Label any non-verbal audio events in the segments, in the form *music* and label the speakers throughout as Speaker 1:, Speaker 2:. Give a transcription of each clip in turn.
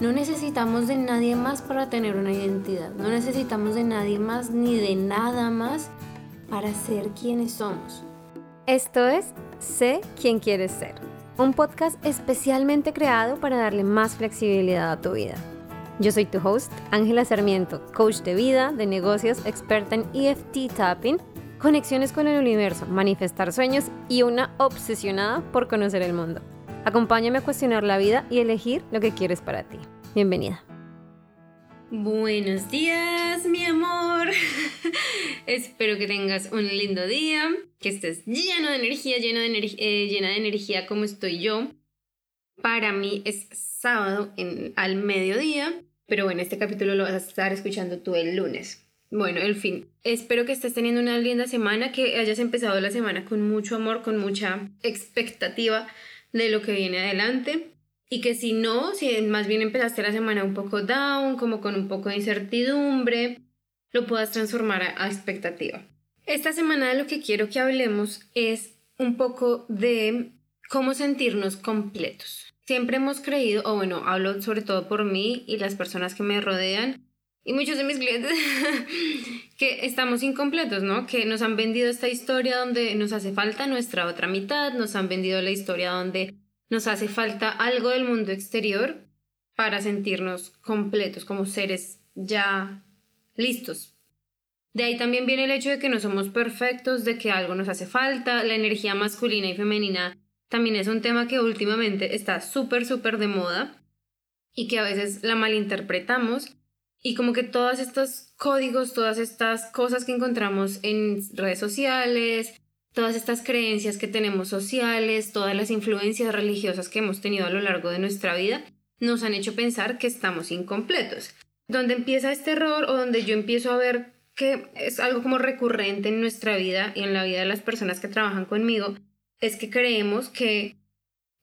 Speaker 1: No necesitamos de nadie más para tener una identidad. No necesitamos de nadie más ni de nada más para ser quienes somos.
Speaker 2: Esto es Sé quién quieres ser, un podcast especialmente creado para darle más flexibilidad a tu vida. Yo soy tu host, Ángela Sarmiento, coach de vida, de negocios, experta en EFT tapping, conexiones con el universo, manifestar sueños y una obsesionada por conocer el mundo. Acompáñame a cuestionar la vida y elegir lo que quieres para ti. Bienvenida.
Speaker 1: Buenos días, mi amor. *laughs* Espero que tengas un lindo día, que estés lleno de energía, lleno de eh, llena de energía como estoy yo. Para mí es sábado al mediodía, pero bueno, este capítulo lo vas a estar escuchando tú el lunes. Bueno, en fin, espero que estés teniendo una linda semana, que hayas empezado la semana con mucho amor, con mucha expectativa de lo que viene adelante. Y que si no, si más bien empezaste la semana un poco down, como con un poco de incertidumbre, lo puedas transformar a, expectativa. Esta semana de lo que quiero que hablemos es un poco de cómo sentirnos completos. Siempre hemos creído, o bueno, hablo sobre todo por mí y las personas que me rodean y muchos de mis clientes, *laughs* que estamos incompletos, ¿no? Que nos han vendido esta historia donde nos hace falta nuestra otra mitad, nos han vendido la historia donde nos hace falta algo del mundo exterior para sentirnos completos como seres ya listos. De ahí también viene el hecho de que no somos perfectos, de que algo nos hace falta, la energía masculina y femenina también es un tema que últimamente está súper, súper de moda y que a veces la malinterpretamos y como que todos estos códigos, todas estas cosas que encontramos en redes sociales, todas estas creencias que tenemos sociales, todas las influencias religiosas que hemos tenido a lo largo de nuestra vida, nos han hecho pensar que estamos incompletos. Donde empieza este error o donde yo empiezo a ver que es algo como recurrente en nuestra vida y en la vida de las personas que trabajan conmigo, es que creemos que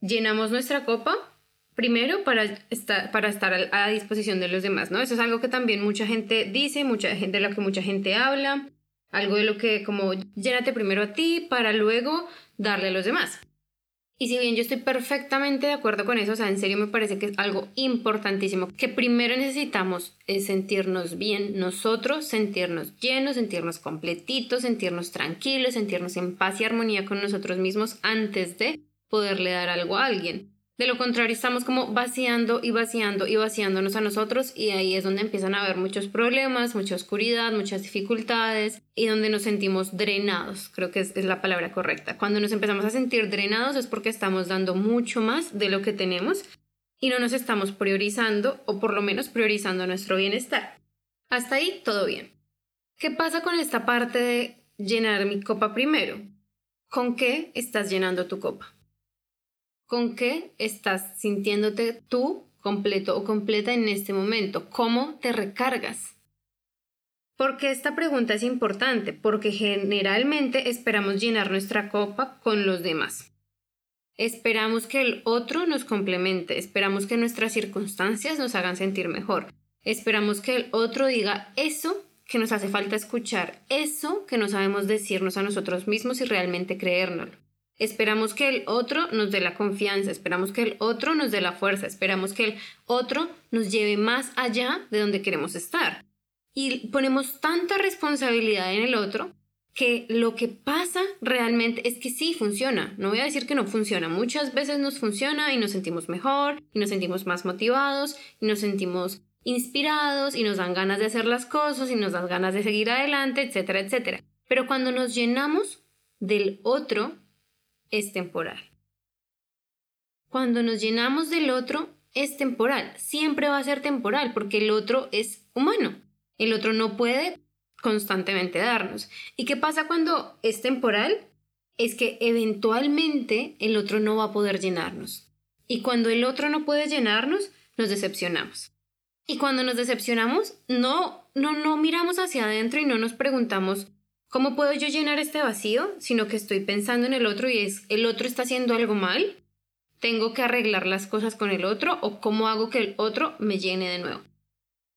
Speaker 1: llenamos nuestra copa primero para estar, a disposición de los demás, ¿no? Eso es algo que también mucha gente dice, mucha gente, de lo que mucha gente habla, algo de lo que como llénate primero a ti para luego darle a los demás. Y si bien yo estoy perfectamente de acuerdo con eso, o sea, en serio me parece que es algo importantísimo, que primero necesitamos es sentirnos bien nosotros, sentirnos llenos, sentirnos completitos, sentirnos tranquilos, sentirnos en paz y armonía con nosotros mismos antes de poderle dar algo a alguien. De lo contrario, estamos como vaciando y vaciando y vaciándonos a nosotros y ahí es donde empiezan a haber muchos problemas, mucha oscuridad, muchas dificultades y donde nos sentimos drenados, creo que es, es, la palabra correcta. Cuando nos empezamos a sentir drenados es porque estamos dando mucho más de lo que tenemos y no nos estamos priorizando o por lo menos priorizando nuestro bienestar. Hasta ahí todo bien. ¿Qué pasa con esta parte de llenar mi copa primero? ¿Con qué estás llenando tu copa? Con qué estás sintiéndote tú completo o completa en este momento, cómo te recargas. Porque esta pregunta es importante? Porque generalmente esperamos llenar nuestra copa con los demás. Esperamos que el otro nos complemente, esperamos que nuestras circunstancias nos hagan sentir mejor, esperamos que el otro diga eso que nos hace falta escuchar, eso que no sabemos decirnos a nosotros mismos y realmente creérnoslo. Esperamos que el otro nos dé la confianza, esperamos que el otro nos dé la fuerza, esperamos que el otro nos lleve más allá de donde queremos estar. Y ponemos tanta responsabilidad en el otro que lo que pasa realmente es que sí funciona. No voy a decir que no funciona. Muchas veces nos funciona y nos sentimos mejor, y nos sentimos más motivados, y nos sentimos inspirados, y nos dan ganas de hacer las cosas, y nos dan ganas de seguir adelante, etcétera, etcétera. Pero cuando nos llenamos del otro, es temporal. Cuando nos llenamos del otro, es temporal. Siempre va a ser temporal porque el otro es humano. El otro no puede constantemente darnos. ¿Y qué pasa cuando es temporal? Es que eventualmente el otro no va a poder llenarnos. Y cuando el otro no puede llenarnos, nos decepcionamos. Y cuando nos decepcionamos, no, no, no miramos hacia adentro y no nos preguntamos, ¿Cómo puedo yo llenar este vacío? Sino que estoy pensando en el otro y es, ¿el otro está haciendo algo mal? ¿Tengo que arreglar las cosas con el otro o cómo hago que el otro me llene de nuevo?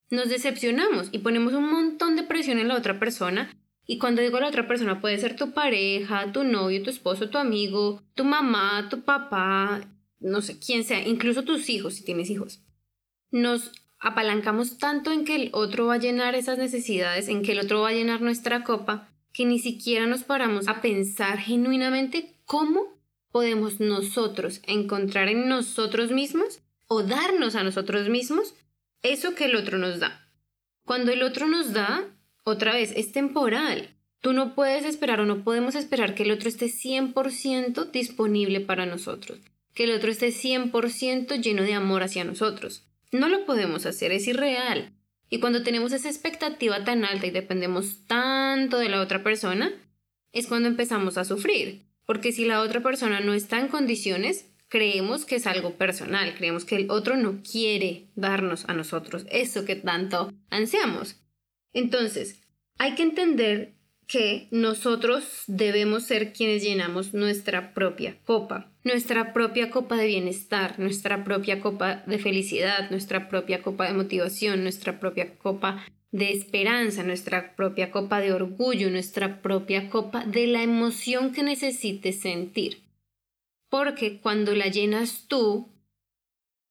Speaker 1: Nos decepcionamos y ponemos un montón de presión en la otra persona y cuando digo la otra persona puede ser tu pareja, tu novio, tu esposo, tu amigo, tu mamá, tu papá, no sé quién sea, incluso tus hijos si tienes hijos. nos apalancamos tanto en que el otro va a llenar esas necesidades, en que el otro va a llenar nuestra copa, que ni siquiera nos paramos a pensar genuinamente cómo podemos nosotros encontrar en nosotros mismos o darnos a nosotros mismos eso que el otro nos da. Cuando el otro nos da, otra vez, es temporal. Tú no puedes esperar o no podemos esperar que el otro esté 100% disponible para nosotros, que el otro esté 100% lleno de amor hacia nosotros. No lo podemos hacer, es irreal. Y cuando tenemos esa expectativa tan alta y dependemos tanto de la otra persona, es cuando empezamos a sufrir. Porque si la otra persona no está en condiciones, creemos que es algo personal, creemos que el otro no quiere darnos a nosotros eso que tanto ansiamos. Entonces, hay que entender que nosotros debemos ser quienes llenamos nuestra propia copa, nuestra propia copa de bienestar, nuestra propia copa de felicidad, nuestra propia copa de motivación, nuestra propia copa de esperanza, nuestra propia copa de orgullo, nuestra propia copa de la emoción que necesites sentir. Porque cuando la llenas tú,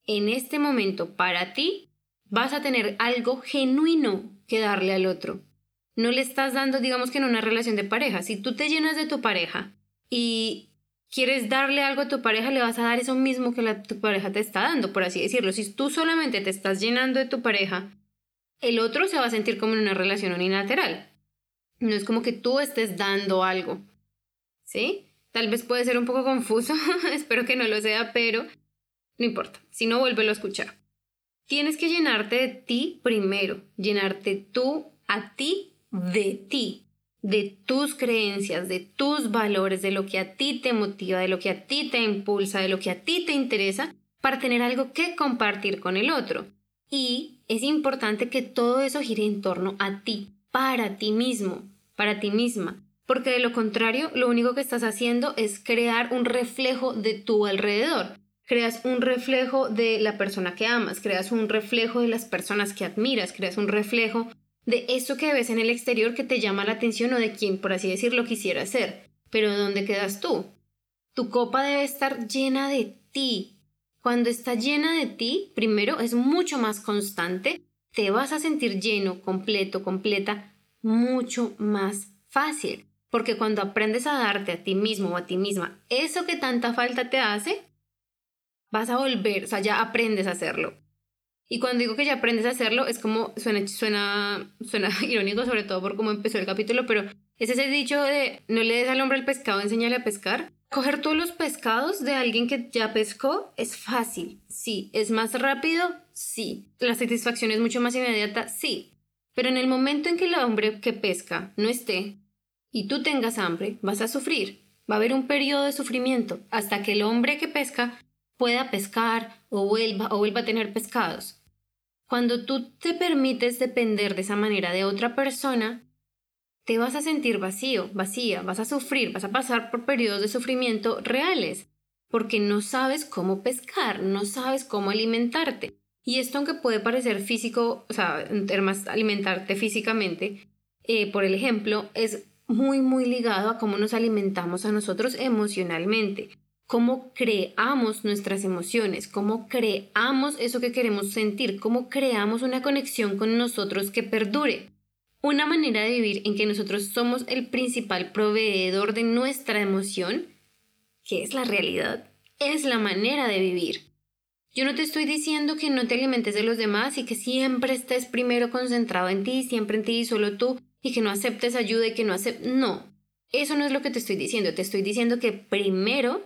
Speaker 1: en este momento para ti, vas a tener algo genuino que darle al otro no le estás dando, digamos que en una relación de pareja, si tú te llenas de tu pareja y quieres darle algo a tu pareja, le vas a dar eso mismo que tu pareja te está dando, por así decirlo. Si tú solamente te estás llenando de tu pareja, el otro se va a sentir como en una relación unilateral. No es como que tú estés dando algo. ¿Sí? Tal vez puede ser un poco confuso, *laughs* espero que no lo sea, pero no importa. Si no, vuélvelo a escuchar. Tienes que llenarte de ti primero, llenarte tú a ti de ti, de tus creencias, de tus valores, de lo que a ti te motiva, de lo que a ti te impulsa, de lo que a ti te interesa, para tener algo que compartir con el otro. Y es importante que todo eso gire en torno a ti, para ti mismo, para ti misma, porque de lo contrario, lo único que estás haciendo es crear un reflejo de tu alrededor. Creas un reflejo de la persona que amas, creas un reflejo de las personas que admiras, creas un reflejo de eso que ves en el exterior que te llama la atención o de quien, por así decirlo, quisiera ser. Pero ¿dónde quedas tú? Tu copa debe estar llena de ti. Cuando está llena de ti, primero es mucho más constante, te vas a sentir lleno, completo, completa, mucho más fácil. Porque cuando aprendes a darte a ti mismo o a ti misma eso que tanta falta te hace, vas a volver, o sea, ya aprendes a hacerlo. Y cuando digo que ya aprendes a hacerlo, es como suena, suena, suena *laughs* irónico, sobre todo por cómo empezó el capítulo, pero es ese dicho de no le des al hombre el pescado, enséñale a pescar. Coger todos los pescados de alguien que ya pescó es fácil, sí. ¿Es más rápido? Sí. ¿La satisfacción es mucho más inmediata? Sí. Pero en el momento en que el hombre que pesca no esté y tú tengas hambre, vas a sufrir. Va a haber un periodo de sufrimiento hasta que el hombre que pesca pueda pescar o vuelva o vuelva a tener pescados. Cuando tú te permites depender de esa manera de otra persona, te vas a sentir vacío, vacía, vas a sufrir, vas a pasar por periodos de sufrimiento reales, porque no sabes cómo pescar, no sabes cómo alimentarte. Y esto aunque puede parecer físico, o sea, alimentarte físicamente, eh, por el ejemplo, es muy, muy ligado a cómo nos alimentamos a nosotros emocionalmente cómo creamos nuestras emociones, cómo creamos eso que queremos sentir, cómo creamos una conexión con nosotros que perdure. Una manera de vivir en que nosotros somos el principal proveedor de nuestra emoción, que es la realidad, es la manera de vivir. Yo no te estoy diciendo que no te alimentes de los demás y que siempre estés primero concentrado en ti, siempre en ti y solo tú, y que no aceptes ayuda y que no aceptes... No, eso no es lo que te estoy diciendo. Te estoy diciendo que primero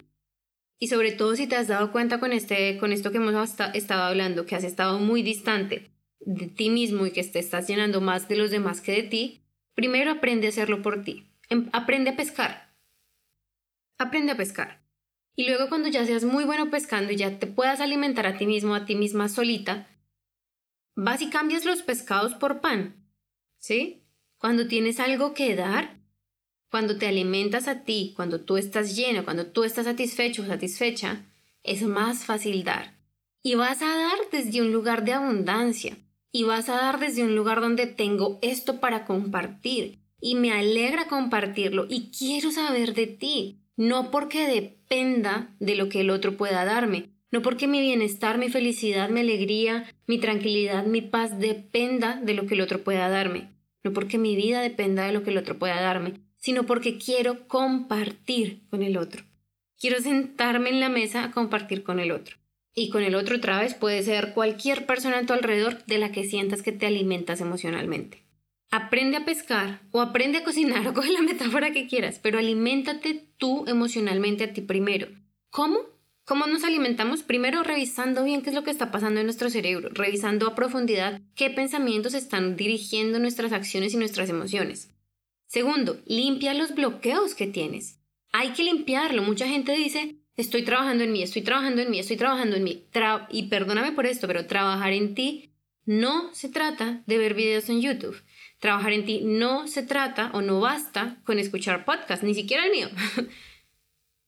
Speaker 1: y sobre todo si te has dado cuenta con, este, con esto que hemos estado hablando, que has estado muy distante de ti mismo y que te estás llenando más de los demás que de ti, primero aprende a hacerlo por ti. Em, aprende a pescar. Aprende a pescar. Y luego cuando ya seas muy bueno pescando y ya te puedas alimentar a ti mismo, a ti misma solita, vas y cambias los pescados por pan. ¿Sí? Cuando tienes algo que dar, cuando te alimentas a ti, cuando tú estás lleno, cuando tú estás satisfecho o satisfecha, es más fácil dar. Y vas a dar desde un lugar de abundancia. Y vas a dar desde un lugar donde tengo esto para compartir. Y me alegra compartirlo. Y quiero saber de ti. No porque dependa de lo que el otro pueda darme, no porque mi bienestar, mi felicidad, mi alegría, mi tranquilidad, mi paz dependa de lo que el otro pueda darme, no porque mi vida dependa de lo que el otro pueda darme, sino porque quiero compartir con el otro. Quiero sentarme en la mesa a compartir con el otro. Y con el otro otra vez puede ser cualquier persona a tu alrededor de la que sientas que te alimentas emocionalmente. Aprende a pescar o aprende a cocinar o *laughs* coge la metáfora que quieras, pero aliméntate tú emocionalmente a ti primero. ¿Cómo? ¿Cómo nos alimentamos? Primero revisando bien qué es lo que está pasando en nuestro cerebro, revisando a profundidad qué pensamientos están dirigiendo nuestras acciones y nuestras emociones. Segundo, limpia los bloqueos que tienes. Hay que limpiarlo. Mucha gente dice, estoy trabajando en mí, estoy trabajando en mí, estoy trabajando en mí. y perdóname por esto, pero trabajar en ti no se trata de ver videos en YouTube. Trabajar en ti no se trata o no basta con escuchar podcasts, ni siquiera el mío. *laughs*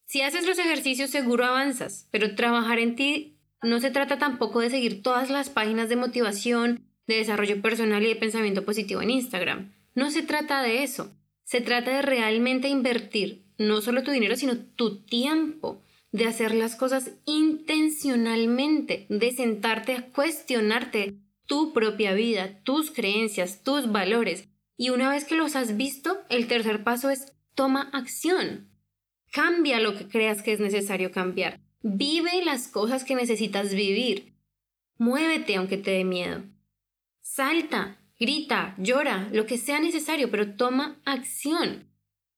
Speaker 1: Si haces los ejercicios seguro avanzas, pero trabajar en ti no se trata tampoco de seguir todas las páginas de motivación, de desarrollo personal y de pensamiento positivo en Instagram. No se trata de eso. Se trata de realmente invertir no solo tu dinero, sino tu tiempo, de hacer las cosas intencionalmente, de sentarte a cuestionarte tu propia vida, tus creencias, tus valores. Y una vez que los has visto, el tercer paso es toma acción. Cambia lo que creas que es necesario cambiar. Vive las cosas que necesitas vivir. Muévete aunque te dé miedo. Salta, grita, llora, lo que sea necesario, pero toma acción.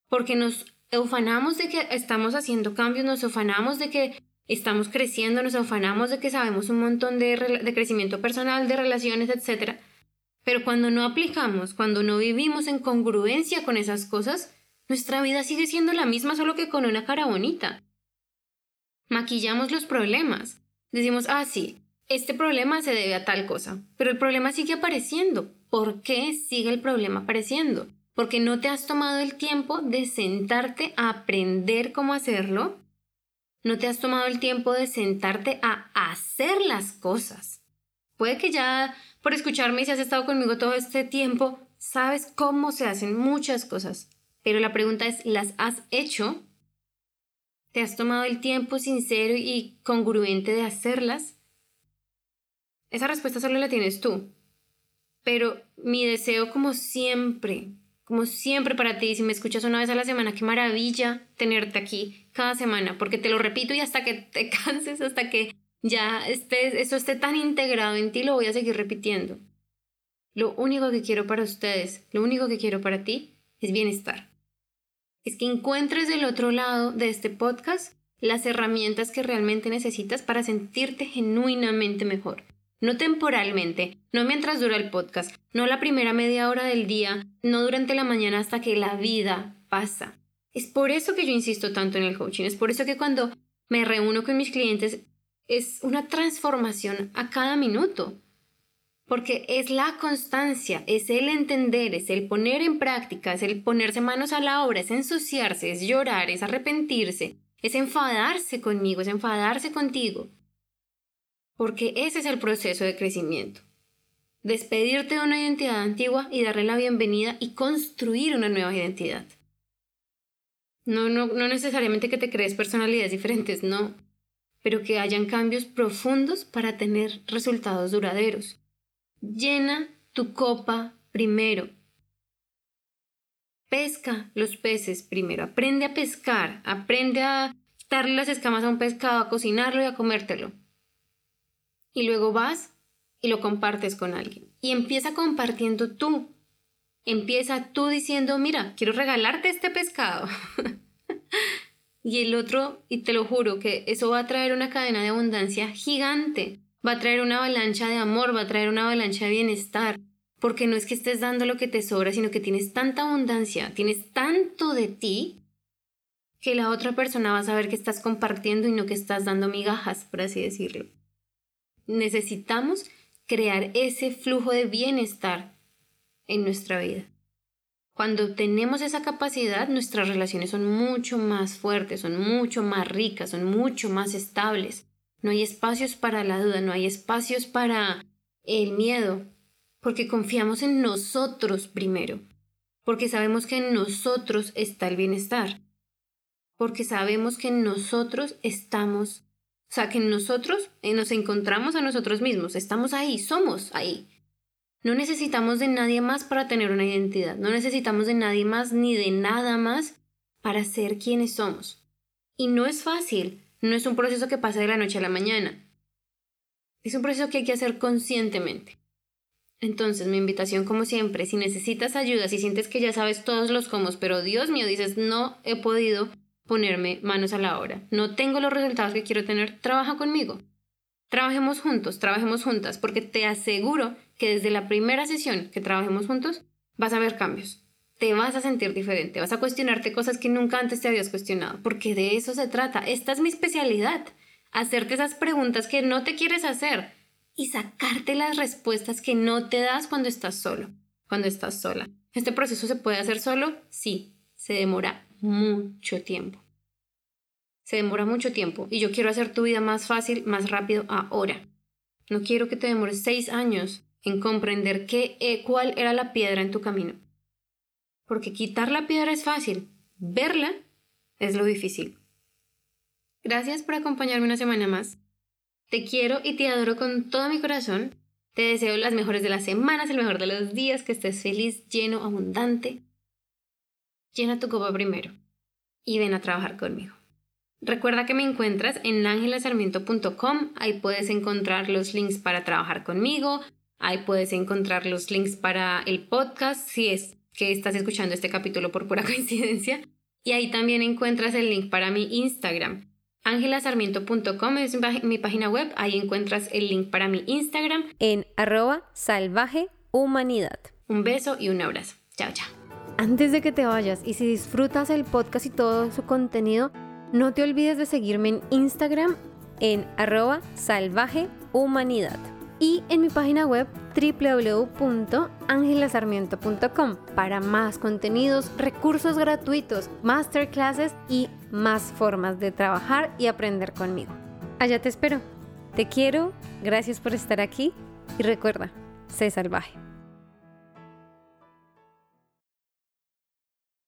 Speaker 1: Porque nos ufanamos de que estamos haciendo cambios, nos ufanamos de que estamos creciendo, nos ufanamos de que sabemos un montón de, de crecimiento personal, de relaciones, etc. Pero cuando no aplicamos, cuando no vivimos en congruencia con esas cosas, nuestra vida sigue siendo la misma solo que con una cara bonita. Maquillamos los problemas. Decimos, ah, sí, este problema se debe a tal cosa, pero el problema sigue apareciendo. ¿Por qué sigue el problema apareciendo? Porque no te has tomado el tiempo de sentarte a aprender cómo hacerlo. No te has tomado el tiempo de sentarte a hacer las cosas. Puede que ya por escucharme y si has estado conmigo todo este tiempo, sabes cómo se hacen muchas cosas, pero la pregunta es, ¿las has hecho? ¿Te has tomado el tiempo sincero y congruente de hacerlas? Esa respuesta solo la tienes tú. Pero mi deseo como siempre, como siempre para ti, si me escuchas una vez a la semana, qué maravilla tenerte aquí cada semana, porque te lo repito y hasta que te *laughs* canses, hasta que ya estés, eso esté tan integrado en ti, lo voy a seguir repitiendo. Lo único que quiero para ustedes, lo único que quiero para ti es bienestar es que encuentres del otro lado de este podcast las herramientas que realmente necesitas para sentirte genuinamente mejor. No temporalmente, no mientras dura el podcast, no la primera media hora del día, no durante la mañana hasta que la vida pasa. Es por eso que yo insisto tanto en el coaching, es por eso que cuando me reúno con mis clientes es una transformación a cada minuto porque es la constancia, es el entender, es el poner en práctica, es el ponerse manos a la obra, es ensuciarse, es llorar, es arrepentirse, es enfadarse conmigo, es enfadarse contigo. Porque ese es el proceso de crecimiento. Despedirte de una identidad antigua y darle la bienvenida y construir una nueva identidad. No, no, no necesariamente que te crees personalidades diferentes, no, pero que hayan cambios profundos para tener resultados duraderos. Llena tu copa primero. Pesca los peces primero. Aprende a pescar. Aprende a quitarle las escamas a un pescado, a cocinarlo y a comértelo. Y luego vas y lo compartes con alguien. Y empieza compartiendo tú. Empieza tú diciendo, mira, quiero regalarte este pescado. *laughs* y el otro, y te lo juro que eso va a traer una cadena de abundancia gigante va a traer una avalancha de amor, va a traer una avalancha de bienestar, porque no es que estés dando lo que te sobra, sino que tienes tanta abundancia, tienes tanto de ti, que la otra persona va a saber que estás compartiendo y no que estás dando migajas, por así decirlo. Necesitamos crear ese flujo de bienestar en nuestra vida. Cuando tenemos esa capacidad, nuestras relaciones son mucho más fuertes, son mucho más ricas, son mucho más estables. No hay espacios para la duda, no hay espacios para el miedo, porque confiamos en nosotros primero, porque sabemos que en nosotros está el bienestar, porque sabemos que en nosotros estamos O sea, que nosotros eh, nos encontramos a nosotros mismos, estamos ahí, somos ahí. No necesitamos de nadie más para tener una identidad, no necesitamos de nadie más ni de nada más para ser quienes somos. Y no es fácil, no es un proceso que pasa de la noche a la mañana. Es un proceso que hay que hacer conscientemente. Entonces, mi invitación, como siempre, si necesitas ayuda, si sientes que ya sabes todos los cómo, pero Dios mío, dices, no he podido ponerme manos a la obra, no tengo los resultados que quiero tener, trabaja conmigo. Trabajemos juntos, trabajemos juntas, porque te aseguro que desde la primera sesión que trabajemos juntos vas a ver cambios. Te vas a sentir diferente, vas a cuestionarte cosas que nunca antes te habías cuestionado, porque de eso se trata. Esta es mi especialidad, hacerte esas preguntas que no te quieres hacer y sacarte las respuestas que no te das cuando estás solo, cuando estás sola. ¿Este proceso se puede hacer solo? Sí, se demora mucho tiempo. Se demora mucho tiempo y yo quiero hacer tu vida más fácil, más rápido ahora. No quiero que te demores seis años en comprender qué, eh, cuál era la piedra en tu camino. Porque quitar la piedra es fácil, verla es lo difícil. Gracias por acompañarme una semana más. Te quiero y te adoro con todo mi corazón. Te deseo las mejores de las semanas, el mejor de los días, que estés feliz, lleno, abundante. Llena tu copa primero y ven a trabajar conmigo. Recuerda que me encuentras en angelasarmiento.com, ahí puedes encontrar los links para trabajar conmigo, ahí puedes encontrar los links para el podcast si es que estás escuchando este capítulo por pura *laughs* coincidencia, y ahí también encuentras el link para mi Instagram. Angelasarmiento.com es mi página web, ahí encuentras el link para mi Instagram.
Speaker 2: En arroba salvaje humanidad.
Speaker 1: Un beso y un abrazo. Chao, chao.
Speaker 2: Antes de que te vayas y si disfrutas el podcast y todo su contenido, no te olvides de seguirme en Instagram en arroba salvajehumanidad y en mi página web www.angelasarmiento.com para más contenidos, recursos gratuitos, masterclasses y más formas de trabajar y aprender conmigo. Allá te espero. Te quiero, gracias por estar aquí y recuerda, sé salvaje.